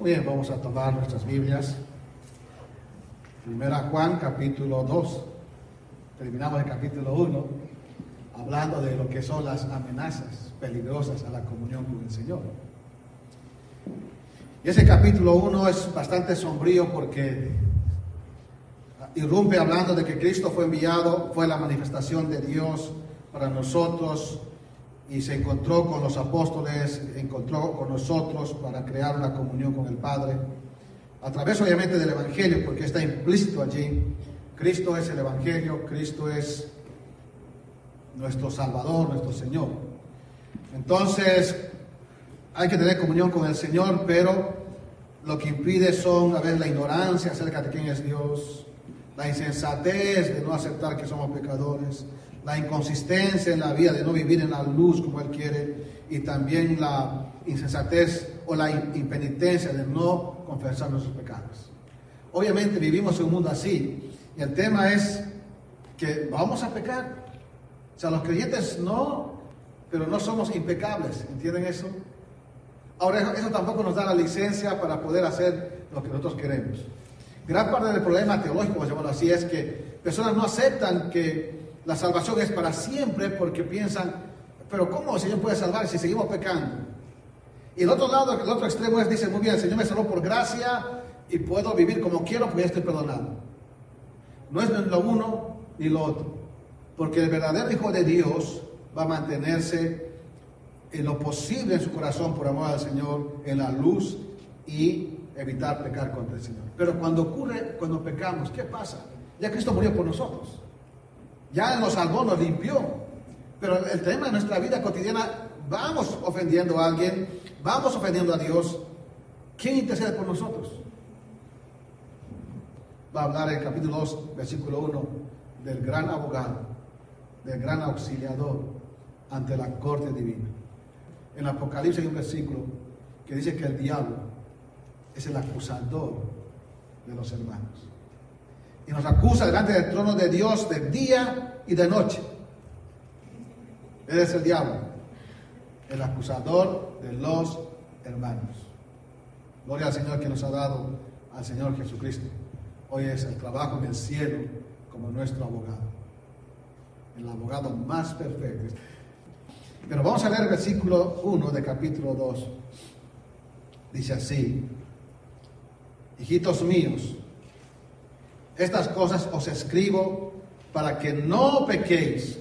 Muy bien, vamos a tomar nuestras Biblias. Primera Juan, capítulo 2. Terminamos el capítulo 1 hablando de lo que son las amenazas peligrosas a la comunión con el Señor. Y ese capítulo 1 es bastante sombrío porque irrumpe hablando de que Cristo fue enviado, fue la manifestación de Dios para nosotros y se encontró con los apóstoles, encontró con nosotros para crear una comunión con el Padre, a través obviamente del Evangelio, porque está implícito allí. Cristo es el Evangelio, Cristo es nuestro Salvador, nuestro Señor. Entonces, hay que tener comunión con el Señor, pero lo que impide son a veces la ignorancia acerca de quién es Dios, la insensatez de no aceptar que somos pecadores, la inconsistencia en la vida de no vivir en la luz como Él quiere y también la insensatez o la impenitencia de no confesar nuestros pecados. Obviamente vivimos en un mundo así y el tema es que vamos a pecar. O sea, los creyentes no, pero no somos impecables, ¿entienden eso? Ahora, eso tampoco nos da la licencia para poder hacer lo que nosotros queremos. Gran parte del problema teológico, a llamarlo así, es que personas no aceptan que la salvación es para siempre porque piensan, pero ¿cómo el Señor puede salvar si seguimos pecando? Y el otro lado, el otro extremo es, dice, muy bien, el Señor me salvó por gracia y puedo vivir como quiero porque ya estoy perdonado. No es lo uno ni lo otro. Porque el verdadero Hijo de Dios va a mantenerse en lo posible en su corazón por amor al Señor, en la luz y evitar pecar contra el Señor. Pero cuando ocurre, cuando pecamos, ¿qué pasa? Ya Cristo murió por nosotros. Ya nos salvó, nos limpió. Pero el tema de nuestra vida cotidiana, vamos ofendiendo a alguien, vamos ofendiendo a Dios. ¿Quién intercede por nosotros? Va a hablar el capítulo 2, versículo 1, del gran abogado, del gran auxiliador ante la corte divina. En Apocalipsis hay un versículo que dice que el diablo es el acusador de los hermanos y nos acusa delante del trono de Dios de día y de noche. Él es el diablo, el acusador de los hermanos. Gloria al Señor que nos ha dado al Señor Jesucristo. Hoy es el trabajo en el cielo como nuestro abogado. El abogado más perfecto. Pero vamos a leer el versículo 1 de capítulo 2. Dice así, hijitos míos, estas cosas os escribo para que no pequéis.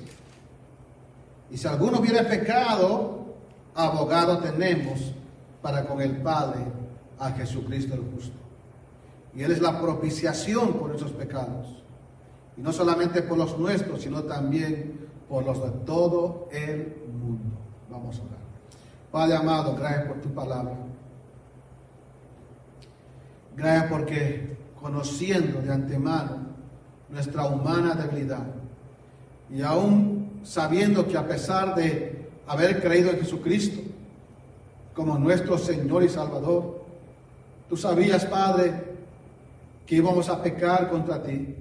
Y si alguno hubiera pecado, abogado tenemos para con el Padre a Jesucristo el justo. Y Él es la propiciación por esos pecados. Y no solamente por los nuestros, sino también por los de todo el mundo. Vamos a orar. Padre amado, gracias por tu palabra. Gracias porque conociendo de antemano nuestra humana debilidad y aún sabiendo que a pesar de haber creído en Jesucristo como nuestro Señor y Salvador, tú sabías, Padre, que íbamos a pecar contra ti,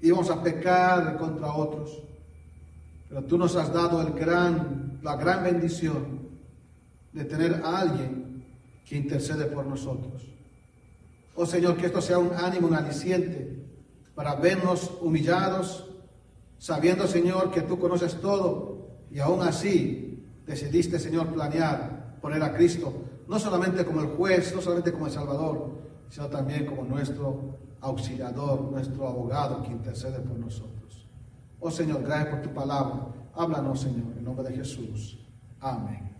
íbamos a pecar contra otros, pero tú nos has dado el gran, la gran bendición de tener a alguien que intercede por nosotros. Oh Señor, que esto sea un ánimo, un aliciente para vernos humillados, sabiendo, Señor, que tú conoces todo y aún así decidiste, Señor, planear poner a Cristo, no solamente como el juez, no solamente como el Salvador, sino también como nuestro auxiliador, nuestro abogado que intercede por nosotros. Oh Señor, gracias por tu palabra. Háblanos, Señor, en nombre de Jesús. Amén.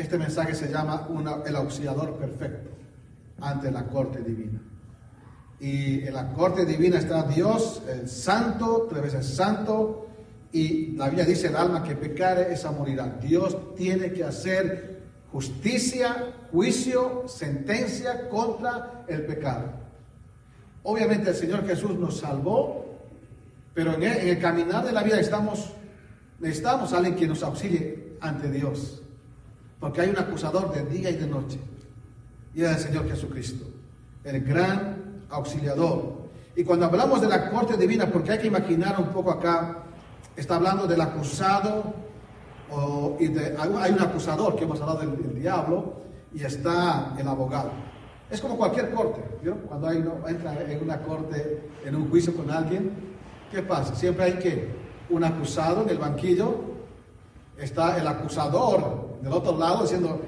Este mensaje se llama el auxiliador perfecto ante la corte divina. Y en la corte divina está Dios, el santo, tres veces santo, y la Biblia dice el alma que pecare, esa morirá. Dios tiene que hacer justicia, juicio, sentencia contra el pecado. Obviamente el Señor Jesús nos salvó, pero en el, caminar de la vida estamos, necesitamos a alguien que nos auxilie ante Dios. Porque hay un acusador de día y de noche. Y es el Señor Jesucristo, el gran auxiliador. Y cuando hablamos de la corte divina, porque hay que imaginar un poco acá, está hablando del acusado, y hay un acusador que hemos hablado del, diablo, y está el abogado. Es como cualquier corte. Cuando hay uno entra en una corte, en un juicio con alguien, ¿qué pasa? Siempre hay que un acusado en el banquillo, está el acusador del otro lado diciendo,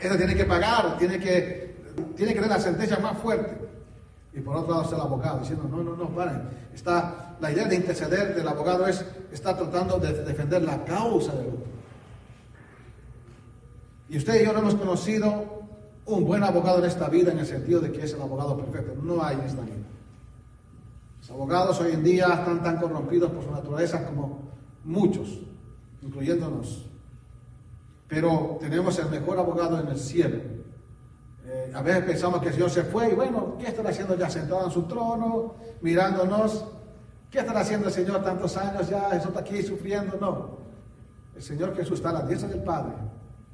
ese tiene que pagar, tiene que, tiene que tener la sentencia más fuerte. Y por otro lado está el abogado diciendo, no, no, no, paren. Está, la idea de interceder del abogado es, está tratando de defender la causa del otro. Y usted y yo no hemos conocido un buen abogado en esta vida en el sentido de que es el abogado perfecto. No hay en esta vida. Los abogados hoy en día están tan corrompidos por su naturaleza como muchos, incluyéndonos. Pero tenemos el mejor abogado en el cielo. Eh, a veces pensamos que el Señor se fue y bueno, ¿qué estará haciendo ya sentado en su trono, mirándonos? ¿Qué estará haciendo el Señor tantos años ya? Eso está aquí sufriendo. No. El Señor Jesús está a la diestra del Padre,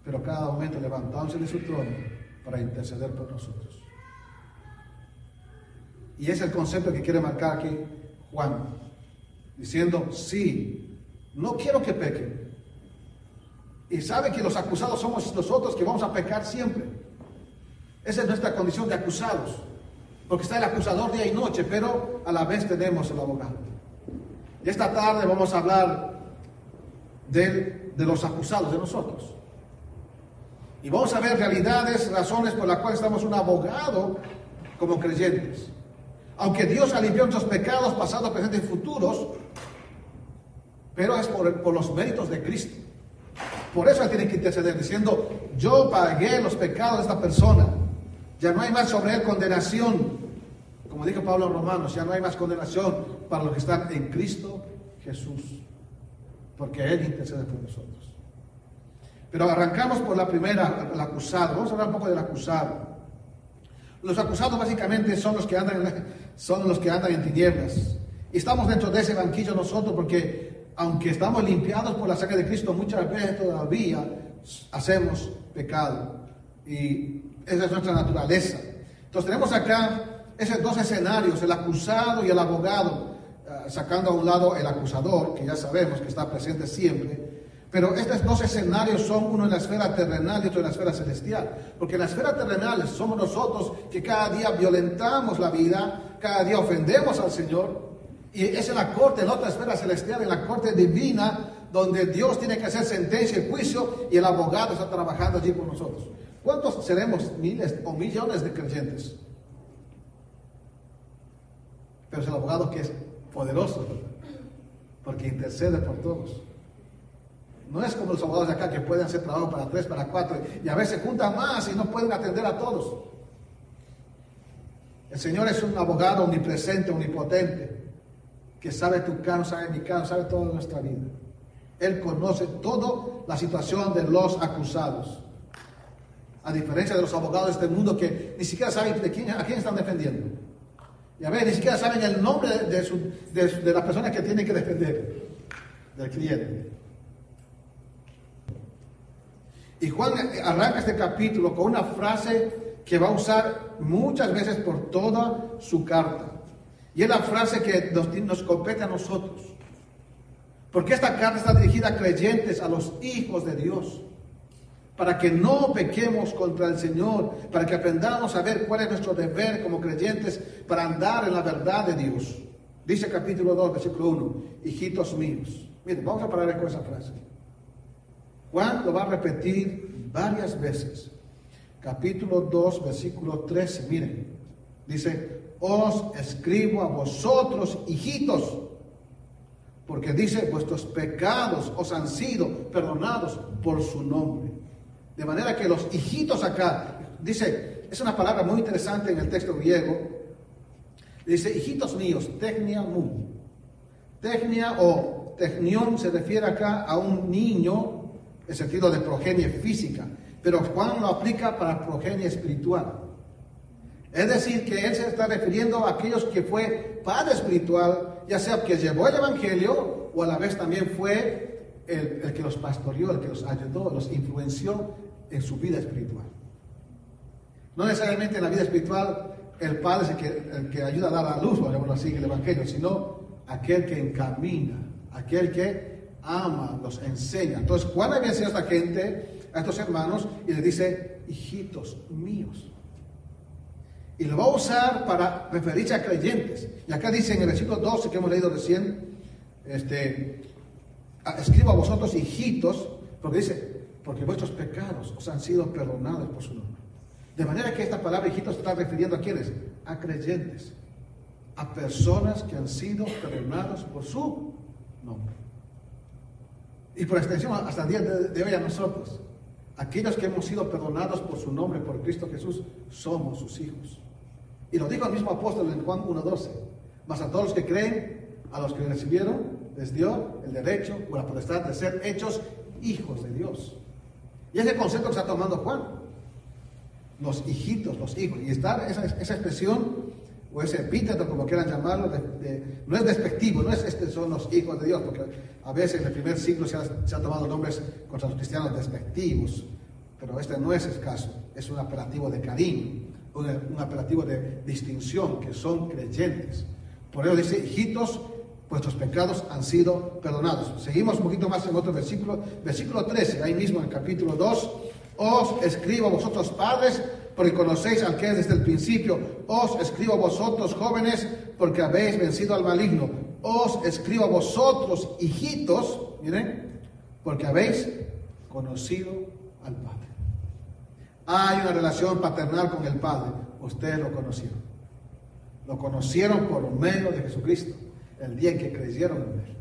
pero cada momento levantándose de su trono para interceder por nosotros. Y es el concepto que quiere marcar aquí Juan, diciendo, sí, no quiero que pequen. Y sabe que los acusados somos nosotros que vamos a pecar siempre. Esa es nuestra condición de acusados. Porque está el acusador día y noche, pero a la vez tenemos el abogado. Y esta tarde vamos a hablar de, de los acusados, de nosotros. Y vamos a ver realidades, razones por las cuales estamos un abogado como creyentes. Aunque Dios alivió nuestros pecados pasados, presentes y futuros, pero es por, los méritos de Cristo. Por eso Él tiene que interceder diciendo, yo pagué los pecados de esta persona. Ya no hay más sobre Él condenación. Como dijo Pablo en Romanos, ya no hay más condenación para los que están en Cristo Jesús. Porque Él intercede por nosotros. Pero arrancamos por la primera, el acusado. Vamos a hablar un poco del acusado. Los acusados básicamente son los que andan en, son los que andan en tinieblas. Y estamos dentro de ese banquillo nosotros porque aunque estamos limpiados por la sangre de Cristo, muchas veces todavía hacemos pecado. Y esa es nuestra naturaleza. Entonces tenemos acá esos dos escenarios, el acusado y el abogado, eh, sacando a un lado el acusador, que ya sabemos que está presente siempre, pero estos dos escenarios son uno en la esfera terrenal y otro en la esfera celestial. Porque en la esfera terrenal somos nosotros que cada día violentamos la vida, cada día ofendemos al Señor. Y es en la corte, en otra esfera celestial, en la corte divina, donde Dios tiene que hacer sentencia y juicio y el abogado está trabajando allí por nosotros. ¿Cuántos seremos miles o millones de creyentes? Pero es el abogado que es poderoso, porque intercede por todos. No es como los abogados de acá que pueden hacer trabajo para tres, para cuatro, y a veces juntan más y no pueden atender a todos. El Señor es un abogado omnipresente, omnipotente, que sabe tu caso, sabe mi caso, sabe toda nuestra vida. Él conoce toda la situación de los acusados. A diferencia de los abogados de este mundo que ni siquiera saben de quién, a quién están defendiendo. Y a ver, ni siquiera saben el nombre de, de, de la persona que tienen que defender, del cliente. Y Juan arranca este capítulo con una frase que va a usar muchas veces por toda su carta. Y es la frase que nos, compete a nosotros. Porque esta carta está dirigida a creyentes, a los hijos de Dios. Para que no pequemos contra el Señor, para que aprendamos a ver cuál es nuestro deber como creyentes para andar en la verdad de Dios. Dice capítulo 2, versículo 1, hijitos míos. Miren, vamos a parar con esa frase. Juan lo va a repetir varias veces. Capítulo 2, versículo 13. Miren, dice, os escribo a vosotros, hijitos, porque dice, vuestros pecados os han sido perdonados por su nombre. De manera que los hijitos acá, dice, es una palabra muy interesante en el texto griego, dice, hijitos míos, technia mu. Technia o technion se refiere acá a un niño el sentido de progenie física, pero Juan lo aplica para progenie espiritual. Es decir, que él se está refiriendo a aquellos que fue padre espiritual, ya sea que llevó el Evangelio o a la vez también fue el, que los pastoreó, el que los ayudó, los influenció en su vida espiritual. No necesariamente en la vida espiritual el padre es el que, ayuda a dar a luz, por así, el Evangelio, sino aquel que encamina, aquel que ama, los enseña. Entonces, Juan había enseñado a esta gente, a estos hermanos, y les dice, hijitos míos. Y lo va a usar para referirse a creyentes. Y acá dice en el versículo 12 que hemos leído recién, este, escribo a vosotros hijitos, porque dice, porque vuestros pecados os han sido perdonados por su nombre. De manera que esta palabra hijitos está refiriendo a quienes? A creyentes, a personas que han sido perdonados por su nombre. Y por extensión, hasta el día de hoy a nosotros, aquellos que hemos sido perdonados por su nombre, por Cristo Jesús, somos sus hijos. Y lo dijo el mismo apóstol en Juan 1.12. Mas a todos los que creen, a los que recibieron, les dio el derecho o la potestad de ser hechos hijos de Dios. Y es el concepto que está tomando Juan. Los hijitos, los hijos. Y está esa, expresión o ese epíteto, como quieran llamarlo, no es despectivo, no es este son los hijos de Dios, porque a veces en el primer siglo se, han tomado nombres contra los cristianos despectivos, pero este no es el caso, es un apelativo de cariño un, apelativo de distinción, que son creyentes. Por eso dice, hijitos, vuestros pecados han sido perdonados. Seguimos un poquito más en otro versículo, versículo 13, ahí mismo en el capítulo 2. Os escribo a vosotros padres, porque conocéis al que es desde el principio. Os escribo a vosotros jóvenes, porque habéis vencido al maligno. Os escribo a vosotros hijitos, miren, porque habéis conocido al Padre. Hay una relación paternal con el Padre. Ustedes lo conocieron. Lo conocieron por medio de Jesucristo, el día en que creyeron en Él.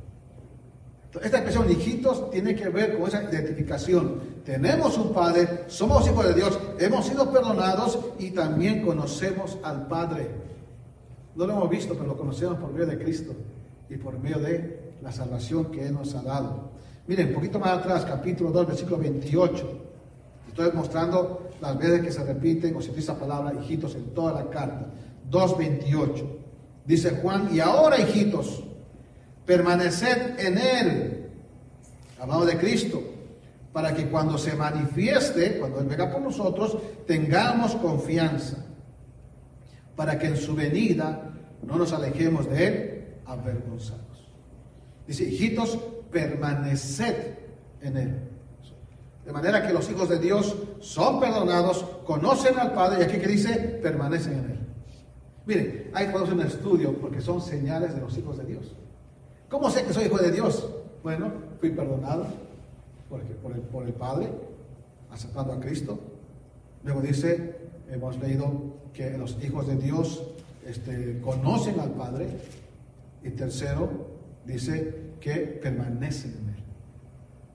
Esta expresión hijitos tiene que ver con esa identificación. Tenemos un Padre, somos hijos de Dios, hemos sido perdonados y también conocemos al Padre. No lo hemos visto, pero lo conocemos por medio de Cristo y por medio de la salvación que Él nos ha dado. Miren, un poquito más atrás, capítulo 2, versículo 28. Estoy mostrando las veces que se repiten o se utiliza la palabra hijitos en toda la carta. 2.28. Dice Juan, y ahora hijitos, permaneced en Él, hablando de Cristo, para que cuando se manifieste, cuando Él venga por nosotros, tengamos confianza, para que en su venida no nos alejemos de Él avergonzados. Dice, hijitos, permaneced en Él. De manera que los hijos de Dios son perdonados, conocen al Padre, y aquí que dice, permanecen en Él. Miren, hay podemos un estudio porque son señales de los hijos de Dios. ¿Cómo sé que soy hijo de Dios? Bueno, fui perdonado por el, por el Padre, aceptando a Cristo. Luego dice, hemos leído que los hijos de Dios este, conocen al Padre. Y tercero, dice que permanecen en Él.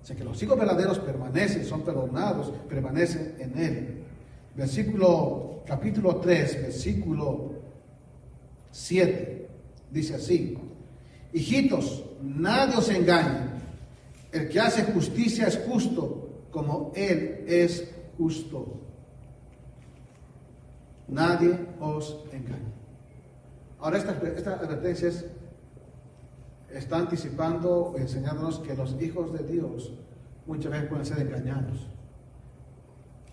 Sea que los hijos verdaderos permanecen, son perdonados, permanecen en Él. Versículo, capítulo 3, versículo 7, dice así, hijitos, nadie os engañe, el que hace justicia es justo, como Él es justo. Nadie os engañe. Ahora esta, esta advertencia es está anticipando, enseñándonos que los hijos de Dios muchas veces pueden ser engañados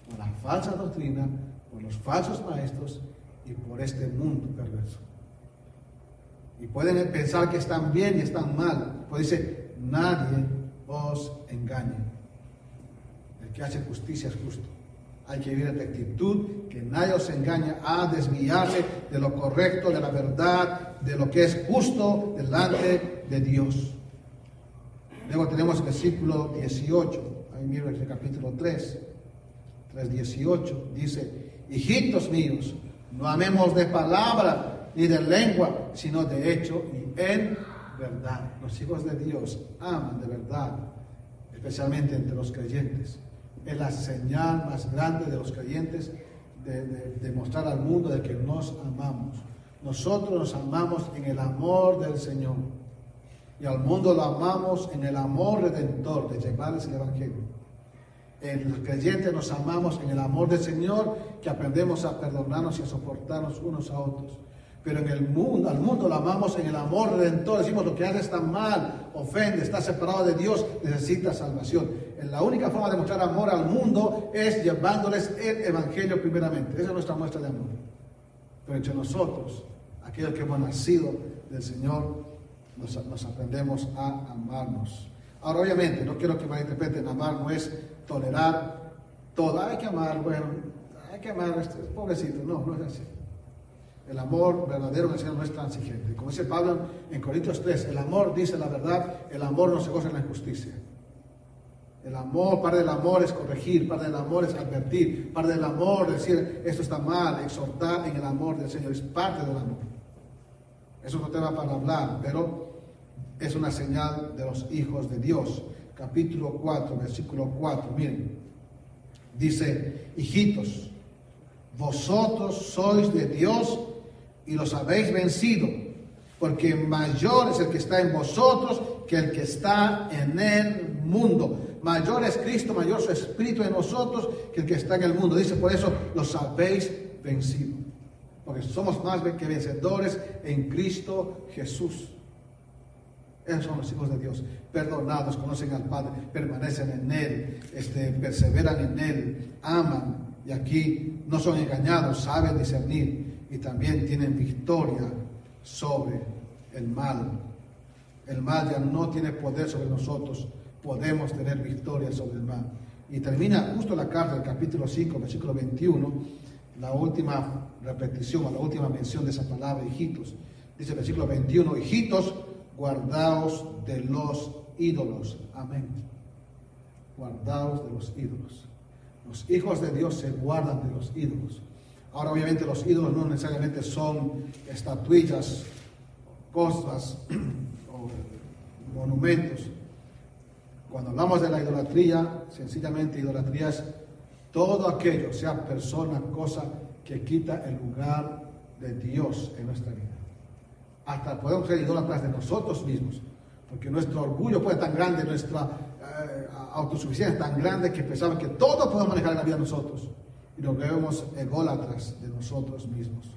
por la falsa doctrina, por los falsos maestros y por este mundo perverso. Y pueden pensar que están bien y están mal. Pues dice, nadie os engañe. El que hace justicia es justo. Hay que vivir en actitud, que nadie os engañe a desviarse de lo correcto, de la verdad, de lo que es justo delante de Dios. Luego tenemos el versículo 18, ahí mismo el capítulo 3, 3, 18, dice, hijitos míos, no amemos de palabra ni de lengua, sino de hecho y en verdad. Los hijos de Dios aman de verdad, especialmente entre los creyentes. Es la señal más grande de los creyentes de, de mostrar al mundo de que nos amamos. Nosotros nos amamos en el amor del Señor. Y al mundo lo amamos en el amor redentor de llevarles el Evangelio. En los creyentes nos amamos en el amor del Señor, que aprendemos a perdonarnos y a soportarnos unos a otros. Pero en el mundo, al mundo lo amamos en el amor redentor. Decimos lo que hace está mal, ofende, está separado de Dios, necesita salvación. la única forma de mostrar amor al mundo es llevándoles el Evangelio primeramente. Esa es nuestra muestra de amor. Pero entre nosotros, aquellos que hemos nacido del Señor, nos, aprendemos a amarnos. Ahora, obviamente, no quiero que malinterpreten, amar no es tolerar todo. Hay que amar, bueno, hay que amar este pobrecito. No, no es así. El amor verdadero en el Señor no es transigente. Como dice Pablo en Corintios 3, el amor dice la verdad, el amor no se goza en la injusticia. El amor, parte del amor es corregir, parte del amor es advertir, parte del amor es decir esto está mal, exhortar en el amor del Señor, es parte del amor. Eso no te va para hablar, pero es una señal de los hijos de Dios. Capítulo 4, versículo 4, miren, dice, hijitos, vosotros sois de Dios y los habéis vencido, porque mayor es el que está en vosotros que el que está en el mundo. Mayor es Cristo, mayor su Espíritu en nosotros que el que está en el mundo. Dice por eso, los habéis vencido. Porque somos más que vencedores en Cristo Jesús. Esos son los hijos de Dios, perdonados, conocen al Padre, permanecen en Él, este, perseveran en Él, aman y aquí no son engañados, saben discernir y también tienen victoria sobre el mal. El mal ya no tiene poder sobre nosotros, podemos tener victoria sobre el mal. Y termina justo la carta del capítulo 5, versículo 21, la última repetición o la última mención de esa palabra, hijitos. Dice el versículo 21, hijitos, guardaos de los ídolos. Amén. Guardaos de los ídolos. Los hijos de Dios se guardan de los ídolos. Ahora obviamente los ídolos no necesariamente son estatuillas, cosas o monumentos. Cuando hablamos de la idolatría, sencillamente idolatría es todo aquello, sea persona, cosa, que quita el lugar de Dios en nuestra vida. Hasta podemos ser idólatras de nosotros mismos, porque nuestro orgullo ser tan grande, nuestra eh, autosuficiencia tan grande que pensamos que todo podemos manejar en la vida nosotros. Y nos vemos ególatras de nosotros mismos.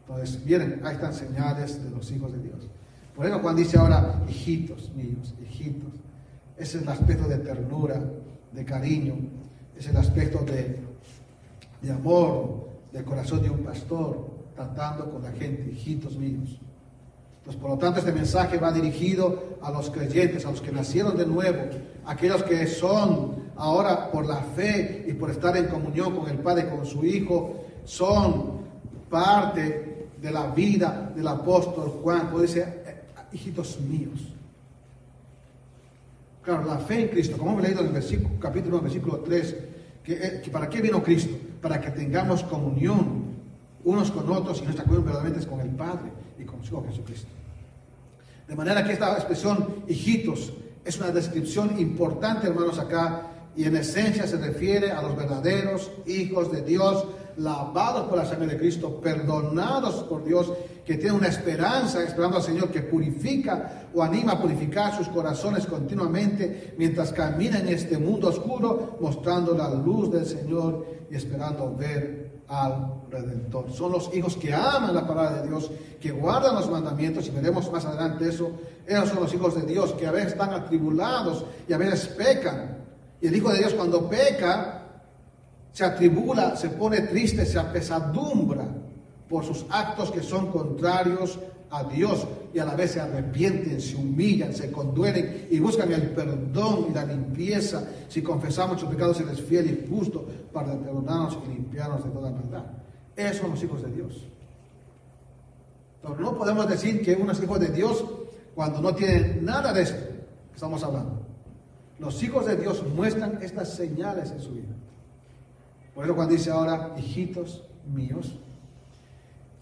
Entonces, miren, ahí están señales de los hijos de Dios. Por eso cuando dice ahora, hijitos míos, hijitos, ese es el aspecto de ternura, de cariño, es el aspecto de, de amor, del corazón de un pastor, tratando con la gente, hijitos míos. Entonces, por lo tanto, este mensaje va dirigido a los creyentes, a los que nacieron de nuevo, aquellos que son ahora por la fe y por estar en comunión con el Padre, con su Hijo, son parte de la vida del apóstol Juan. Puede ser, eh, hijitos míos. Claro, la fe en Cristo, como hemos leído en el versículo, capítulo 1, versículo 3, eh, que, para qué vino Cristo? Para que tengamos comunión unos con otros y nuestra comunión verdaderamente es con el Padre y con su Hijo Jesucristo. De manera que esta expresión, hijitos, es una descripción importante, hermanos, acá, y en esencia se refiere a los verdaderos hijos de Dios, lavados por la sangre de Cristo, perdonados por Dios, que tienen una esperanza, esperando al Señor, que purifica o anima a purificar sus corazones continuamente mientras caminan en este mundo oscuro, mostrando la luz del Señor y esperando ver al Redentor. Son los hijos que aman la palabra de Dios, que guardan los mandamientos, y veremos más adelante eso. Ellos son los hijos de Dios que a veces están atribulados y a veces pecan. Y el hijo de Dios cuando peca, se atribula, se pone triste, se apesadumbra por sus actos que son contrarios a Dios y a la vez se arrepienten, se humillan, se conduelen y buscan el perdón y la limpieza. Si confesamos nuestros pecados, Él es fiel y justo para perdonarnos y limpiarnos de toda maldad. Esos son los hijos de Dios. No podemos decir que uno es hijo de Dios cuando no tiene nada de esto que estamos hablando. Los hijos de Dios muestran estas señales en su vida. Por eso cuando dice ahora, hijitos míos,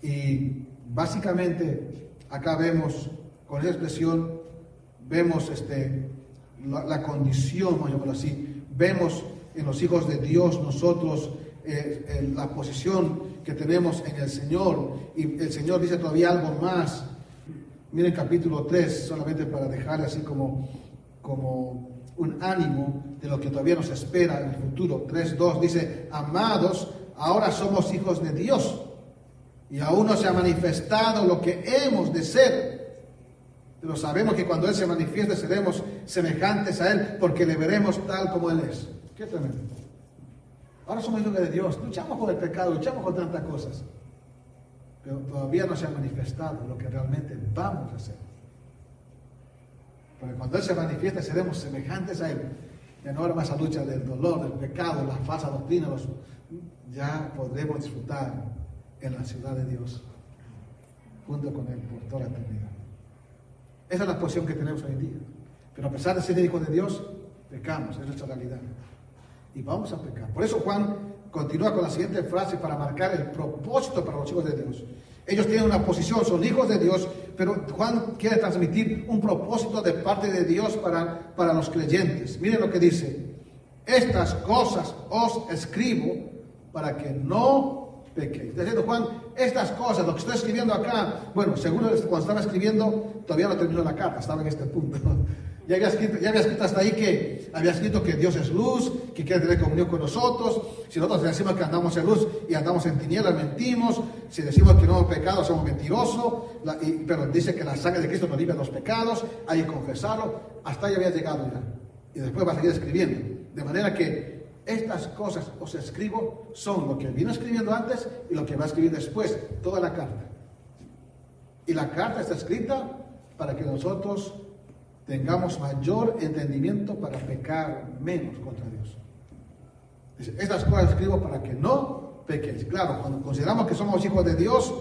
y básicamente acá vemos, con esa expresión, vemos este, la, condición, vamos así, vemos en los hijos de Dios nosotros eh, la posición que tenemos en el Señor. Y el Señor dice todavía algo más. Miren capítulo 3, solamente para dejar así como, como un ánimo de lo que todavía nos espera en el futuro. 3.2 dice, amados, ahora somos hijos de Dios y aún no se ha manifestado lo que hemos de ser. Pero sabemos que cuando Él se manifieste seremos semejantes a Él porque le veremos tal como Él es. Qué tremendo. Ahora somos hijos de Dios, luchamos con el pecado, luchamos con tantas cosas. Pero todavía no se ha manifestado lo que realmente vamos a hacer. Porque cuando Él se manifieste seremos semejantes a Él. ya no habrá más lucha del dolor, del pecado, la falsa doctrina, ya podremos disfrutar en la ciudad de Dios, junto con Él por toda la eternidad. Esa es la posición que tenemos hoy día. Pero a pesar de ser hijos de Dios, pecamos, es nuestra realidad. Y vamos a pecar. Por eso Juan continúa con la siguiente frase para marcar el propósito para los hijos de Dios. Ellos tienen una posición, son hijos de Dios, pero Juan quiere transmitir un propósito de parte de Dios para, para los creyentes. Miren lo que dice. Estas cosas os escribo para que no pequéis. Diciendo Juan, estas cosas, lo que estoy escribiendo acá, bueno, seguro cuando estaba escribiendo, todavía no terminó la carta, estaba en este punto. Ya había, escrito, ya había escrito hasta ahí que había escrito que Dios es luz, que quiere tener comunión con nosotros. Si nosotros decimos que andamos en luz y andamos en tinieblas, mentimos. Si decimos que no hemos pecado, somos mentirosos. pero dice que la sangre de Cristo nos limpia los pecados, hay que confesarlo. Hasta ahí había llegado ya. Y después va a seguir escribiendo. De manera que estas cosas os escribo son lo que vino escribiendo antes y lo que va a escribir después, toda la carta. Y la carta está escrita para que nosotros tengamos mayor entendimiento para pecar menos contra Dios. estas cosas escribo para que no pequéis. Claro, cuando consideramos que somos hijos de Dios,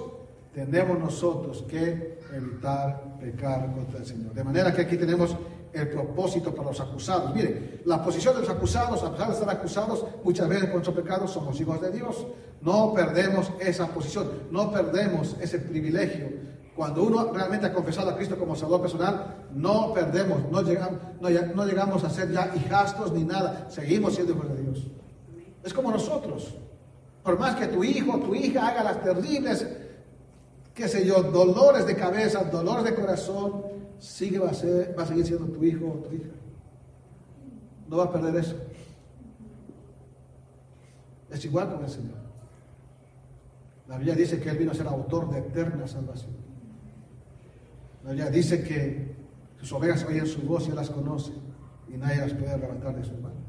tenemos nosotros que evitar pecar contra el Señor. De manera que aquí tenemos el propósito para los acusados. Mire, la posición de los acusados, a pesar de estar acusados, muchas veces por nuestros pecados somos hijos de Dios. No perdemos esa posición, no perdemos ese privilegio cuando uno realmente ha confesado a Cristo como Salvador personal, no perdemos, no llegamos, a ser ya hijastros ni nada, seguimos siendo hijos de Dios. Es como nosotros. Por más que tu hijo tu hija haga las terribles, qué sé yo, dolores de cabeza, dolores de corazón, sigue va a, ser, va a seguir siendo tu hijo o tu hija. No va a perder eso. Es igual con el Señor. La Biblia dice que Él vino a ser autor de eterna salvación. Ya dice que sus ovejas oyen su voz y las conoce y nadie las puede levantar de su mano.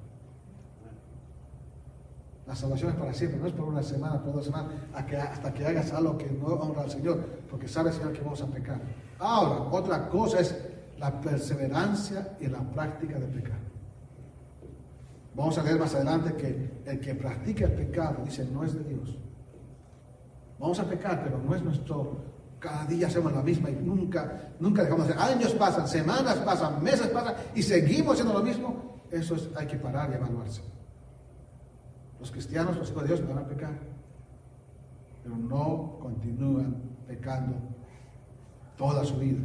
La salvación es para siempre, no es por una semana, por dos semanas, hasta que hagas algo que no honra al Señor, porque sabe Señor que vamos a pecar. Ahora, otra cosa es la perseverancia y la práctica del pecado. Vamos a leer más adelante que el que practica el pecado, dice, no es de Dios. Vamos a pecar, pero no es nuestro cada día hacemos la misma y nunca, nunca dejamos de hacer. Años pasan, semanas pasan, meses pasan y seguimos haciendo lo mismo. Eso es, hay que parar y evaluarse. Los cristianos, los hijos de Dios, van a pecar, pero no continúan pecando toda su vida.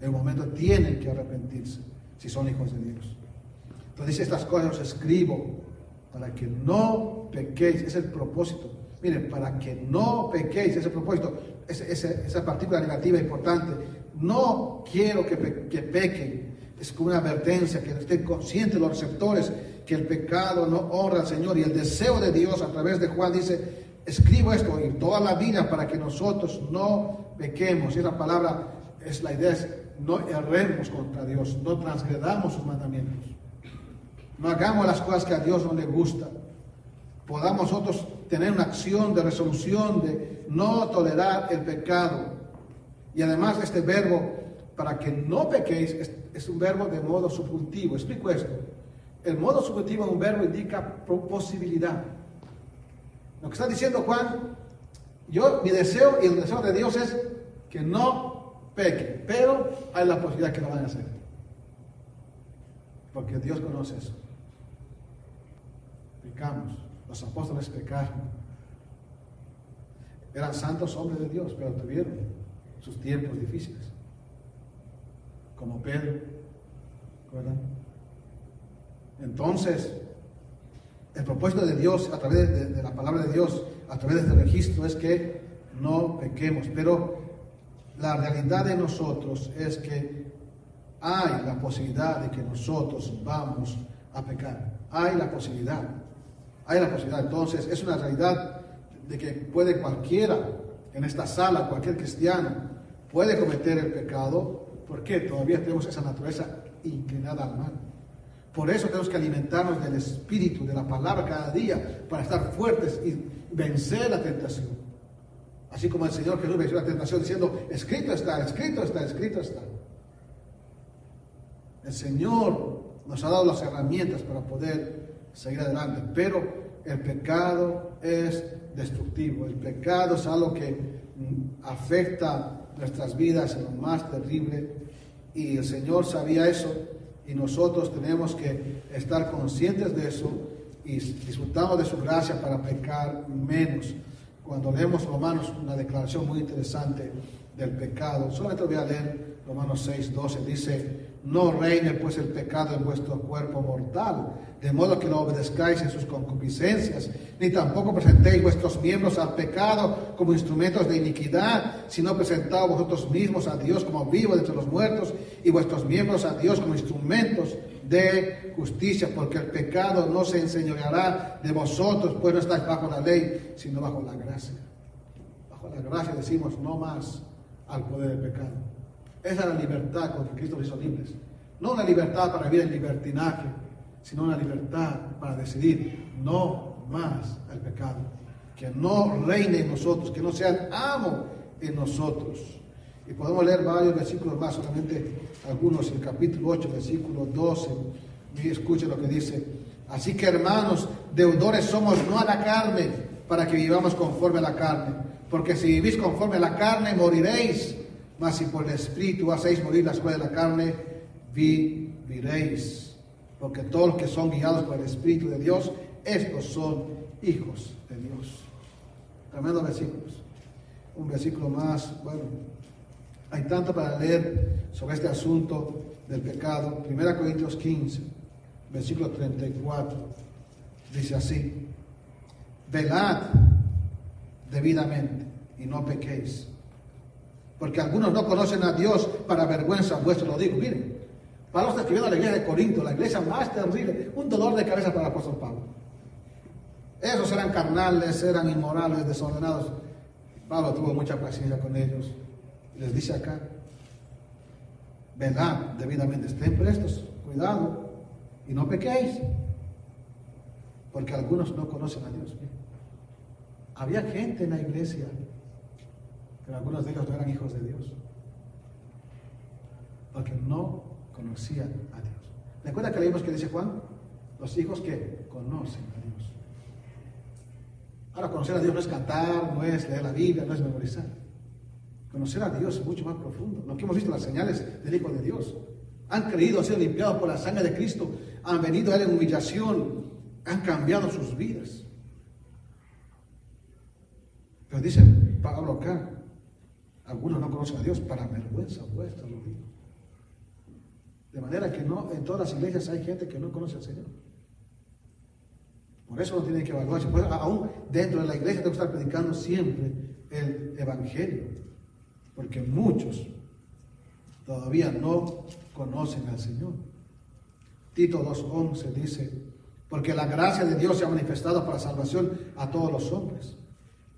En un momento tienen que arrepentirse si son hijos de Dios. Entonces estas cosas os escribo para que no pequéis. Es el propósito. Miren, para que no pequéis, es el propósito esa, partícula negativa importante. No quiero que, pequen. Es como una advertencia, que estén conscientes los receptores que el pecado no honra al Señor. Y el deseo de Dios a través de Juan dice, escribo esto y toda la vida para que nosotros no pequemos. Y la palabra, es la idea es, no erremos contra Dios, no transgredamos sus mandamientos. No hagamos las cosas que a Dios no le gusta podamos nosotros tener una acción de resolución de no tolerar el pecado. Y además este verbo, para que no pequéis, es, un verbo de modo subjuntivo. Explico esto. El modo subjuntivo de un verbo indica posibilidad. Lo que está diciendo Juan, yo, mi deseo y el deseo de Dios es que no peque, pero hay la posibilidad que lo van a hacer. Porque Dios conoce eso. Pecamos. Los apóstoles pecaron. Eran santos hombres de Dios, pero tuvieron sus tiempos difíciles. Como Pedro, ¿verdad? Entonces, el propósito de Dios a través de, de, la palabra de Dios, a través de este registro, es que no pequemos. Pero la realidad de nosotros es que hay la posibilidad de que nosotros vamos a pecar. Hay la posibilidad. Hay la posibilidad. Entonces, es una realidad de que puede cualquiera en esta sala, cualquier cristiano, puede cometer el pecado, porque todavía tenemos esa naturaleza inclinada al mal. Por eso tenemos que alimentarnos del Espíritu, de la palabra cada día, para estar fuertes y vencer la tentación. Así como el Señor Jesús venció la tentación diciendo, escrito está, escrito está, escrito está. El Señor nos ha dado las herramientas para poder seguir adelante, pero el pecado es destructivo, el pecado es algo que mm, afecta nuestras vidas en lo más terrible. Y el Señor sabía eso y nosotros tenemos que estar conscientes de eso y disfrutamos de su gracia para pecar menos. Cuando leemos Romanos, una declaración muy interesante del pecado, solamente voy a leer Romanos 6, 12, dice, no reine pues el pecado en vuestro cuerpo mortal, de modo que no obedezcáis en sus concupiscencias, ni tampoco presentéis vuestros miembros al pecado como instrumentos de iniquidad, sino presentaos vosotros mismos a Dios como vivos entre los muertos y vuestros miembros a Dios como instrumentos de justicia, porque el pecado no se enseñoreará de vosotros, pues no estáis bajo la ley, sino bajo la gracia. Bajo la gracia decimos no más al poder del pecado. Esa es la libertad con que Cristo nos hizo libres. No una libertad para vivir en libertinaje, sino una libertad para decidir no más al pecado. Que no reine en nosotros, que no sea amo en nosotros. Y podemos leer varios versículos más, solamente algunos, el capítulo 8, versículo 12. Y escuchen lo que dice. Así que hermanos, deudores somos no a la carne, para que vivamos conforme a la carne. Porque si vivís conforme a la carne, moriréis. Mas si por el Espíritu hacéis morir las obras de la carne, viviréis. Porque todos los que son guiados por el Espíritu de Dios, estos son hijos de Dios. Tremendo versículos. Un versículo más, bueno, hay tanto para leer sobre este asunto del pecado. 1 Corintios 15, versículo 34. Dice así, velad debidamente y no pequéis porque algunos no conocen a Dios para vergüenza vuestra, lo digo. Miren, Pablo está escribiendo a la iglesia de Corinto, la iglesia más terrible, un dolor de cabeza para el apóstol Pablo. Esos eran carnales, eran inmorales, desordenados. Pablo tuvo mucha paciencia con ellos. Les dice acá, verdad, debidamente, estén prestos, cuidado, y no pequéis, porque algunos no conocen a Dios. Había gente en la iglesia pero algunos de ellos no eran hijos de Dios, porque no conocían a Dios. ¿Recuerda que leímos que dice Juan? Los hijos que conocen a Dios. Ahora, conocer a Dios no es cantar, no es leer la Biblia, no es memorizar. Conocer a Dios es mucho más profundo. Lo que hemos visto las señales del Hijo de Dios. Han creído, han sido limpiados por la sangre de Cristo, han venido a Él en humillación, han cambiado sus vidas. Pero dice Pablo acá, algunos no conocen a Dios para vergüenza vuestra, lo digo. De manera que no, en todas las iglesias hay gente que no conoce al Señor. Por eso no tiene que evaluarse. Aún dentro de la iglesia tengo que estar predicando siempre el Evangelio. Porque muchos todavía no conocen al Señor. Tito 2.11 dice, porque la gracia de Dios se ha manifestado para salvación a todos los hombres,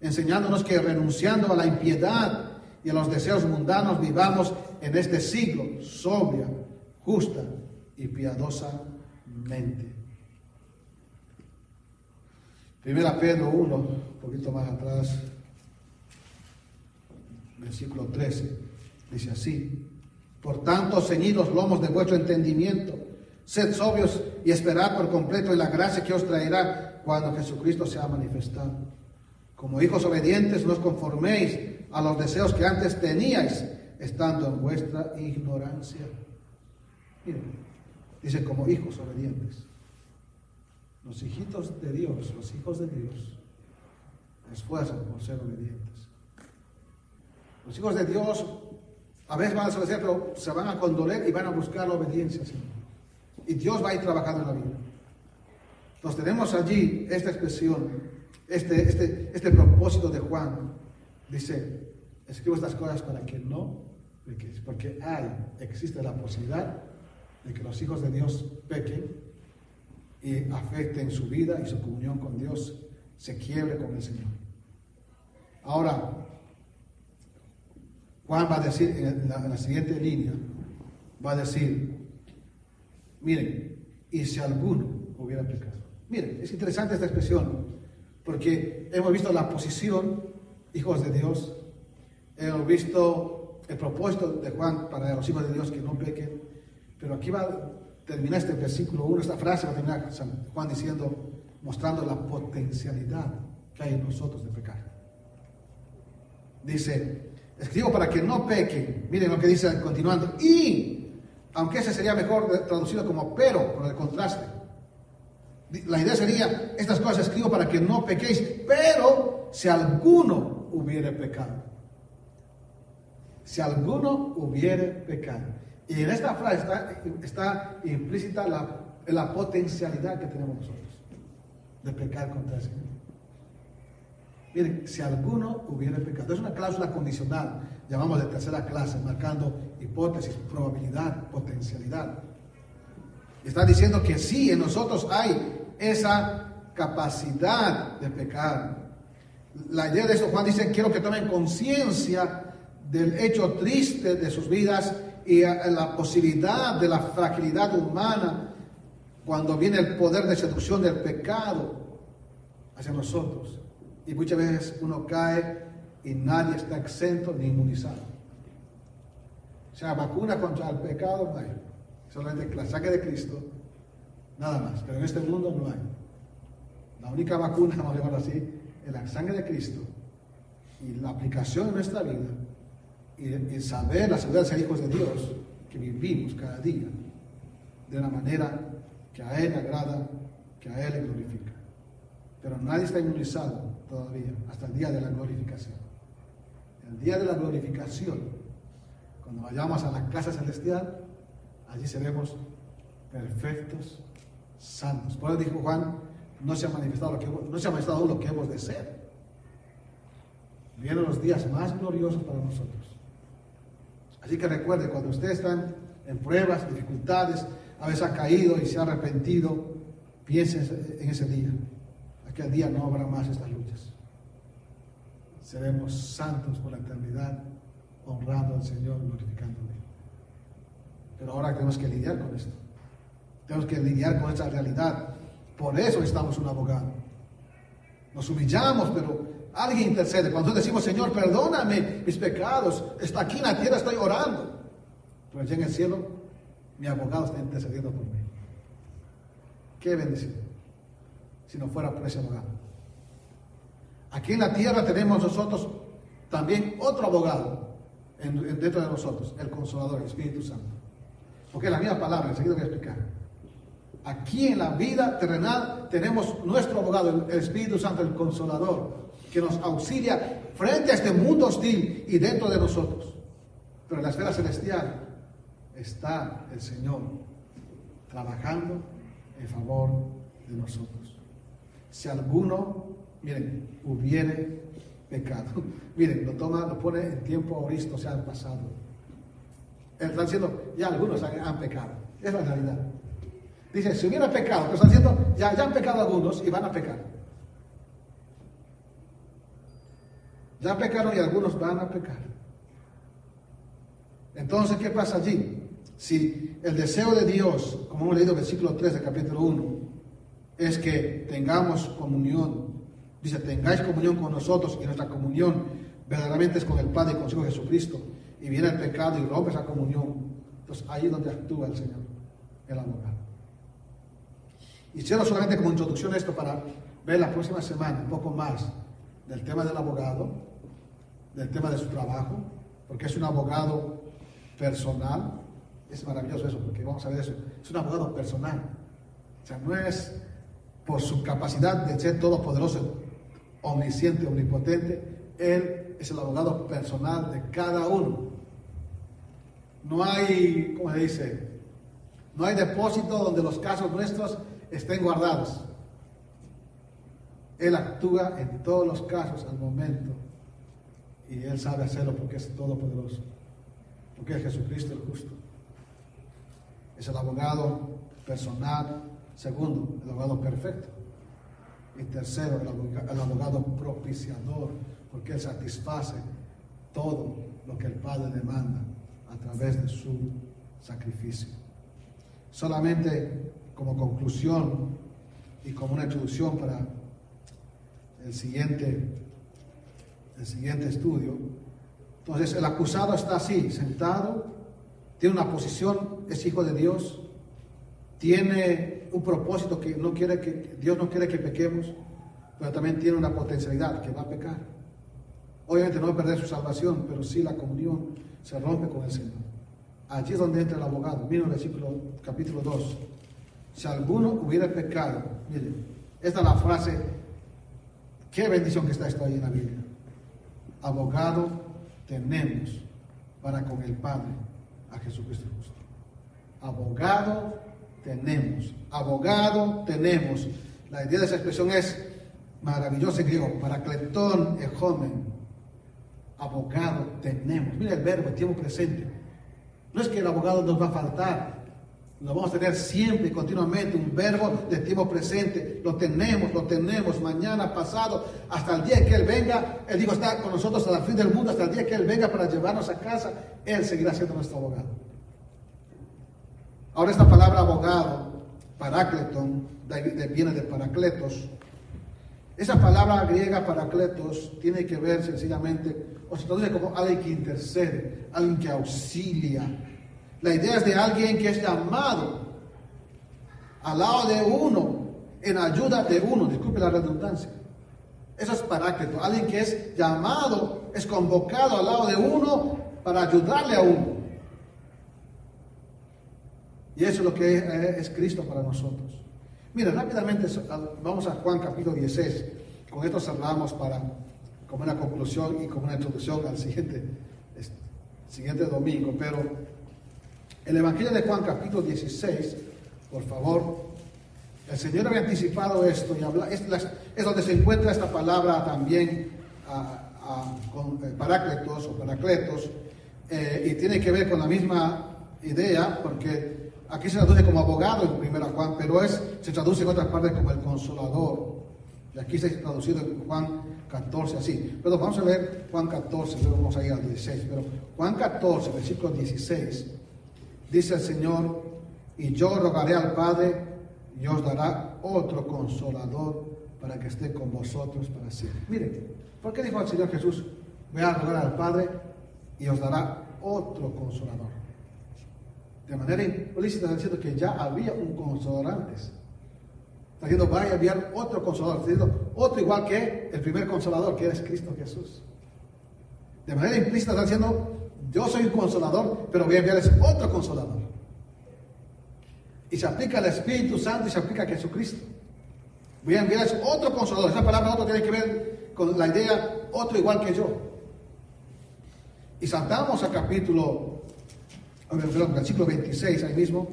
enseñándonos que renunciando a la impiedad y a los deseos mundanos vivamos en este siglo sobria, justa y piadosamente. Primera Pedro 1, un poquito más atrás, versículo 13, dice así, por tanto, ceñid los lomos de vuestro entendimiento, sed sobrios y esperad por completo en la gracia que os traerá cuando Jesucristo sea manifestado. Como hijos obedientes, no os conforméis a los deseos que antes teníais, estando en vuestra ignorancia. Miren, dice como hijos obedientes. Los hijitos de Dios, los hijos de Dios, esfuerzan por ser obedientes. Los hijos de Dios a veces van a desobedecer, pero se van a condoler y van a buscar la obediencia, Y Dios va a ir trabajando en la vida. Entonces tenemos allí esta expresión, este, este, este propósito de Juan, Dice, escribo estas cosas para que no porque hay, existe la posibilidad de que los hijos de Dios pequen y afecten su vida y su comunión con Dios, se quiebre con el Señor. Ahora, Juan va a decir en la, en la siguiente línea, va a decir, miren, y si alguno hubiera pecado. Miren, es interesante esta expresión, porque hemos visto la posición hijos de Dios. Hemos visto el propósito de Juan para los hijos de Dios que no pequen, pero aquí va termina este versículo 1, esta frase va a terminar San Juan diciendo, mostrando la potencialidad que hay en nosotros de pecar. Dice, escribo para que no pequen. Miren lo que dice continuando. Y, aunque ese sería mejor traducido como pero, con el contraste. La idea sería, estas cosas escribo para que no pequéis, pero si alguno hubiere pecado. Si alguno hubiere pecado. Y en esta frase está, implícita la, la potencialidad que tenemos nosotros de pecar contra el Señor. Miren, si alguno hubiera pecado, es una cláusula condicional, llamamos de tercera clase, marcando hipótesis, probabilidad, potencialidad. Está diciendo que sí, en nosotros hay esa capacidad de pecar. La idea de eso, Juan dice, quiero que tomen conciencia del hecho triste de sus vidas y la posibilidad de la fragilidad humana cuando viene el poder de seducción del pecado hacia nosotros. Y muchas veces uno cae y nadie está exento ni inmunizado. O sea, vacuna contra el pecado no hay. Solamente la sangre de Cristo, nada más. Pero en este mundo no hay. La única vacuna, vamos a llamarlo así, es la sangre de Cristo. Y la aplicación en nuestra vida. Y, saber la seguridad de ser hijos de Dios, que vivimos cada día de una manera que a Él le agrada, que a Él le glorifica. Pero nadie está inmunizado todavía hasta el día de la glorificación. El día de la glorificación, cuando vayamos a la casa celestial, allí seremos perfectos, santos. Por dijo Juan, no se ha manifestado lo que, no se ha manifestado lo que hemos de ser. Vienen los días más gloriosos para nosotros. Así que recuerde, cuando ustedes están en pruebas, dificultades, a veces ha caído y se ha arrepentido, piense en ese día. Aquel día no habrá más estas luchas. Seremos santos por la eternidad, honrando al Señor, glorificándole. Pero ahora tenemos que lidiar con esto. Tenemos que lidiar con esta realidad. Por eso estamos un abogado. Nos humillamos, pero alguien intercede. Cuando decimos, Señor, perdóname mis pecados, está aquí en la tierra, estoy orando. Pero allá en el cielo, mi abogado está intercediendo por mí. Qué bendición si no fuera por ese abogado. Aquí en la tierra tenemos nosotros también otro abogado dentro de nosotros, el Consolador, el Espíritu Santo. Porque es la misma palabra, enseguida voy a explicar. Aquí en la vida terrenal tenemos nuestro abogado, el Espíritu Santo, el Consolador, que nos auxilia frente a este mundo hostil y dentro de nosotros. Pero en la esfera celestial está el Señor trabajando en favor de nosotros si alguno, miren, hubiere pecado. Miren, lo toma, lo pone en tiempo ahorita, o sea, en pasado. Están diciendo, ya algunos han, pecado. Es la realidad. Dice, si hubiera pecado, pero están diciendo, ya, ya han pecado algunos y van a pecar. Ya pecaron y algunos van a pecar. Entonces, ¿qué pasa allí? Si el deseo de Dios, como hemos leído en el versículo 3 del capítulo 1, es que tengamos comunión. Dice, tengáis comunión con nosotros y nuestra comunión verdaderamente es con el Padre y con su Jesucristo. Y viene el pecado y rompe esa comunión. Entonces ahí es donde actúa el Señor, el abogado. Y cierro solamente como introducción esto para ver la próxima semana un poco más del tema del abogado, del tema de su trabajo, porque es un abogado personal. Es maravilloso eso, porque vamos a ver eso. Es un abogado personal. O sea, no es por su capacidad de ser todopoderoso, omnisciente, omnipotente, Él es el abogado personal de cada uno. No hay, ¿cómo se dice? No hay depósito donde los casos nuestros estén guardados. Él actúa en todos los casos al momento y Él sabe hacerlo porque es todopoderoso, porque es Jesucristo el justo. Es el abogado personal Segundo, el abogado perfecto. Y tercero, el abogado, propiciador, porque él satisface todo lo que el Padre demanda a través de su sacrificio. Solamente como conclusión y como una introducción para el siguiente, el siguiente estudio. Entonces, el acusado está así, sentado, tiene una posición, es hijo de Dios, tiene un propósito que no quiere que Dios no quiere que pequemos, pero también tiene una potencialidad que va a pecar. Obviamente no va a perder su salvación, pero sí la comunión se rompe con el Señor. Allí es donde entra el abogado. Miren el versículo capítulo 2. Si alguno hubiera pecado, miren, esta es la frase, qué bendición que está esto ahí en la Biblia. Abogado tenemos para con el Padre a Jesucristo justo. Abogado tenemos, abogado tenemos. La idea de esa expresión es maravillosa en griego, paracletón, ejomen. Abogado tenemos. Mira el verbo, el tiempo presente. No es que el abogado nos va a faltar, lo vamos a tener siempre y continuamente, un verbo de tiempo presente. Lo tenemos, lo tenemos, mañana, pasado, hasta el día que Él venga. Él dijo, está con nosotros hasta el fin del mundo, hasta el día que Él venga para llevarnos a casa. Él seguirá siendo nuestro abogado. Ahora esta palabra abogado, parácleton, viene de paracletos. Esa palabra griega paracletos tiene que ver sencillamente, o se traduce como alguien que intercede, alguien que auxilia. La idea es de alguien que es llamado al lado de uno, en ayuda de uno, disculpe la redundancia. Eso es parácleto, alguien que es llamado, es convocado al lado de uno para ayudarle a uno. Y eso es lo que es, Cristo para nosotros. Mira, rápidamente vamos a Juan capítulo 16. Con esto cerramos para como una conclusión y como una introducción al siguiente, siguiente domingo. Pero el Evangelio de Juan capítulo 16, por favor, el Señor había anticipado esto y habla, es, donde se encuentra esta palabra también con eh, parácletos o paracletos eh, y tiene que ver con la misma idea porque Aquí se traduce como abogado en primera Juan, pero es, se traduce en otras partes como el consolador. Y aquí se ha traducido en Juan 14 así. Pero vamos a ver Juan 14, luego vamos a ir al 16. Pero Juan 14, versículo 16, dice el Señor, y yo rogaré al Padre y os dará otro consolador para que esté con vosotros para siempre. Miren, ¿por qué dijo el Señor Jesús, voy a rogar al Padre y os dará otro consolador? de manera implícita está diciendo que ya había un consolador antes. Está diciendo, vaya a enviar otro consolador. Está diciendo, otro igual que el primer consolador, que es Cristo Jesús. De manera implícita está diciendo, yo soy un consolador, pero voy a enviarles otro consolador. Y se aplica al Espíritu Santo y se aplica a Jesucristo. Voy a enviarles otro consolador. Esa palabra otro tiene que ver con la idea otro igual que yo. Y saltamos al capítulo versículo 26, ahí mismo,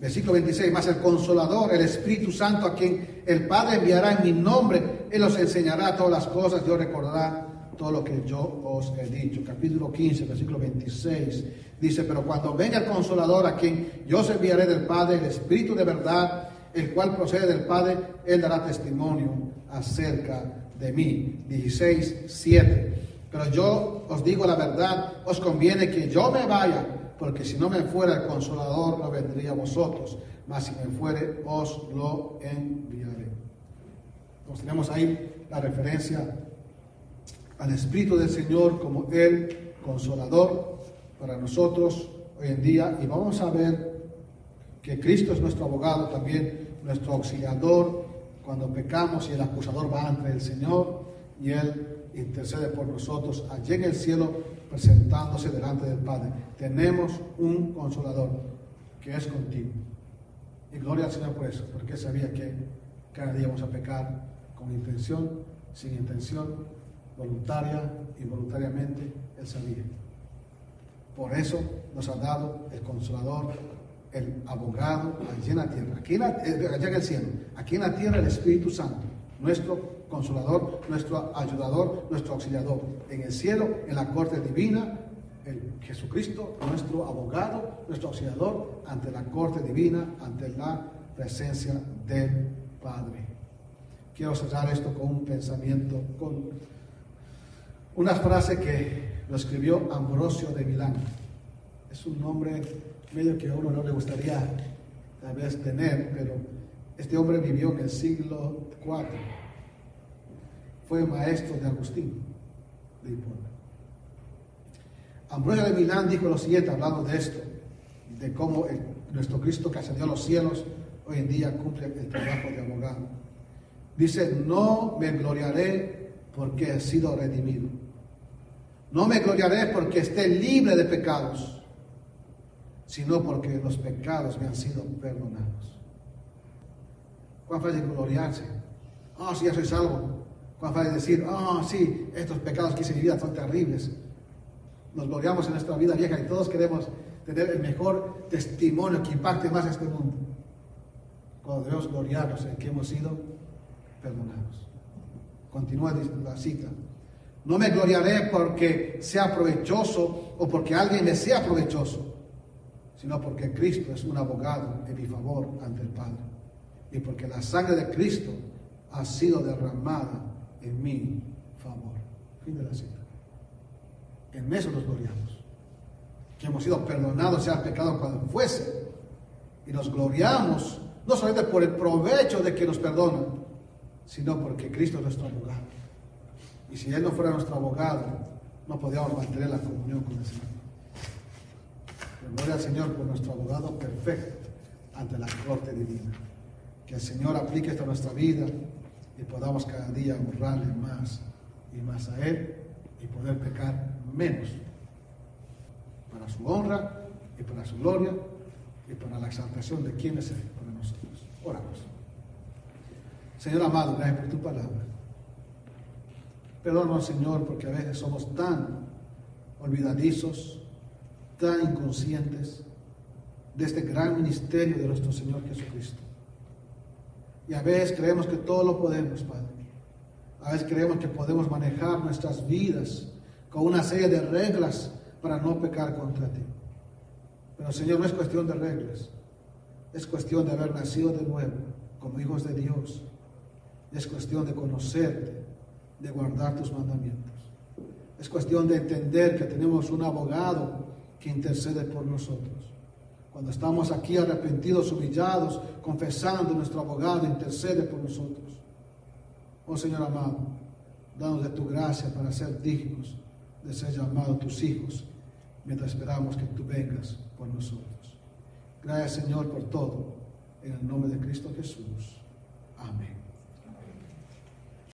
versículo 26, más el consolador, el Espíritu Santo, a quien el Padre enviará en mi nombre, Él os enseñará todas las cosas, Dios recordará todo lo que yo os he dicho. Capítulo 15, versículo 26, dice, pero cuando venga el consolador, a quien yo os enviaré del Padre, el Espíritu de verdad, el cual procede del Padre, Él dará testimonio acerca de mí. 16, 7. Pero yo os digo la verdad, os conviene que yo me vaya porque si no me fuera el consolador, no vendría a vosotros, mas si me fuere, os lo enviaré. Entonces tenemos ahí la referencia al Espíritu del Señor como el consolador para nosotros hoy en día y vamos a ver que Cristo es nuestro abogado también, nuestro auxiliador cuando pecamos y el acusador va ante el Señor y Él intercede por nosotros allí en el cielo presentándose delante del Padre. Tenemos un consolador que es contigo. Y gloria al Señor por eso, porque sabía que cada día vamos a pecar con intención, sin intención, voluntaria y voluntariamente, Él sabía. Por eso nos ha dado el consolador, el abogado allí en la tierra, aquí en eh, allá en el cielo, aquí en la tierra el Espíritu Santo, nuestro consolador, nuestro ayudador, nuestro auxiliador. En el cielo, en la corte divina, el Jesucristo, nuestro abogado, nuestro auxiliador, ante la corte divina, ante la presencia del Padre. Quiero cerrar esto con un pensamiento, con una frase que lo escribió Ambrosio de Milán. Es un nombre medio que a uno no le gustaría tal vez tener, pero este hombre vivió en el siglo IV fue maestro de Agustín de Hipona. Ambrosio de Milán dijo lo siguiente, hablando de esto, de cómo nuestro Cristo que ascendió a los cielos, hoy en día cumple el trabajo de abogado. Dice, no me gloriaré porque he sido redimido. No me gloriaré porque esté libre de pecados, sino porque los pecados me han sido perdonados. ¿Cuán fácil gloriarse? Ah, oh, sí, ya soy salvo. Cuán fácil decir, ah, oh, sí, estos pecados que hice en mi vida son terribles. Nos gloriamos en nuestra vida vieja y todos queremos tener el mejor testimonio que impacte más a este mundo. Cuando debemos gloriarnos en que hemos sido perdonados. Continúa la cita. No me gloriaré porque sea provechoso o porque alguien me sea provechoso, sino porque Cristo es un abogado en mi favor ante el Padre. Y porque la sangre de Cristo ha sido derramada en mi favor. Fin de la cita. En eso nos gloriamos. Que hemos sido perdonados sea el pecado cuando fuese. Y nos gloriamos no solamente por el provecho de que nos perdona, sino porque Cristo es nuestro abogado. Y si Él no fuera nuestro abogado, no podíamos mantener la comunión con el Señor. gloria al Señor por nuestro abogado perfecto ante la corte divina. Que el Señor aplique esto a nuestra vida y podamos cada día honrarle más y más a Él y poder pecar menos. Para su honra y para su gloria y para la exaltación de quien es Él para nosotros. Oramos. Señor amado, gracias por tu palabra. Perdónanos, Señor, porque a veces somos tan olvidadizos, tan inconscientes de este gran ministerio de nuestro Señor Jesucristo. Y a veces creemos que todo lo podemos, Padre. A veces creemos que podemos manejar nuestras vidas con una serie de reglas para no pecar contra ti. Pero Señor, no es cuestión de reglas. Es cuestión de haber nacido de nuevo como hijos de Dios es cuestión de conocerte, de guardar tus mandamientos. Es cuestión de entender que tenemos un abogado que intercede por nosotros. Cuando estamos aquí arrepentidos, humillados, confesando, nuestro abogado intercede por nosotros. Oh Señor amado, danos de tu gracia para ser dignos de ser llamados tus hijos, mientras esperamos que tú vengas por nosotros. Gracias Señor por todo, en el nombre de Cristo Jesús. Amén.